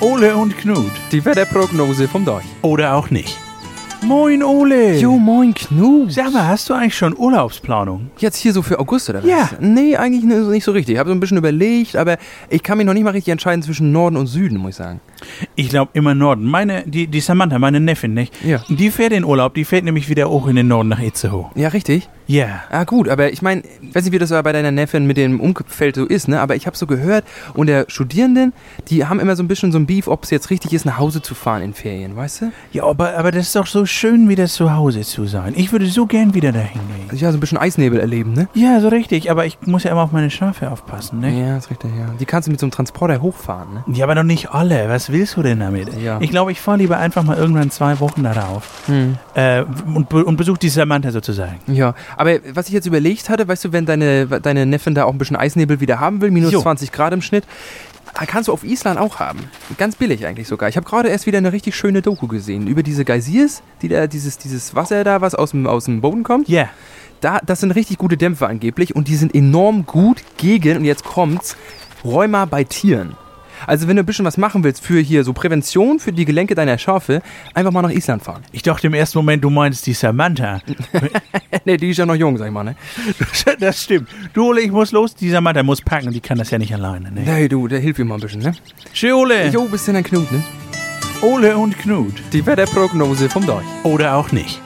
Ole und Knut. Die Wetterprognose vom Deich. Oder auch nicht. Moin, Ole. Jo, moin Knut. Sag mal, hast du eigentlich schon Urlaubsplanung? Jetzt hier so für August oder was? Ja. Nee, eigentlich nicht so richtig. Ich habe so ein bisschen überlegt, aber ich kann mich noch nicht mal richtig entscheiden zwischen Norden und Süden, muss ich sagen. Ich glaube immer Norden. Meine, die, die Samantha, meine Neffin, nicht? Ja. Die fährt in Urlaub, die fährt nämlich wieder auch in den Norden nach Itzehoe. Ja, richtig. Ja. Ah, gut, aber ich meine, ich weiß nicht, wie das bei deiner Neffin mit dem Umfeld so ist, ne? Aber ich habe so gehört, und der Studierenden, die haben immer so ein bisschen so ein Beef, ob es jetzt richtig ist, nach Hause zu fahren in Ferien, weißt du? Ja, aber, aber das ist doch so schön, wieder zu Hause zu sein. Ich würde so gern wieder dahin gehen. Ja, so ein bisschen Eisnebel erleben, ne? Ja, so richtig, aber ich muss ja immer auf meine Schafe aufpassen, ne? Ja, ist richtig, ja. Die kannst du mit so einem Transporter hochfahren, ne? Ja, aber noch nicht alle. Was willst du denn damit? Ja. Ich glaube, ich fahre lieber einfach mal irgendwann zwei Wochen darauf Hm. äh, und, und besuche die Samantha sozusagen. Ja, aber was ich jetzt überlegt hatte, weißt du, wenn deine, deine Neffin da auch ein bisschen Eisnebel wieder haben will, minus Jo. 20 Grad im Schnitt, kannst du auf Island auch haben. Ganz billig eigentlich sogar. Ich habe gerade erst wieder eine richtig schöne Doku gesehen über diese Geysirs, die da, dieses, dieses Wasser da, was aus dem, aus dem Boden kommt. Ja. Da, das sind richtig gute Dämpfer angeblich und die sind enorm gut gegen, und jetzt kommt's, Rheuma bei Tieren. Also wenn du ein bisschen was machen willst für hier so Prävention für die Gelenke deiner Schafe, einfach mal nach Island fahren. Ich dachte im ersten Moment, du meinst die Samantha. ne, die ist ja noch jung, sag ich mal, ne? das stimmt. Du, Ole, ich muss los. Die Samantha muss packen, die kann das ja nicht alleine, ne? Nee, du, der hilft mir mal ein bisschen, ne? Tschö, Ole. Jo, bist denn ein Knut, ne? Ole und Knut. Die Wetterprognose vom Deich. Oder auch nicht.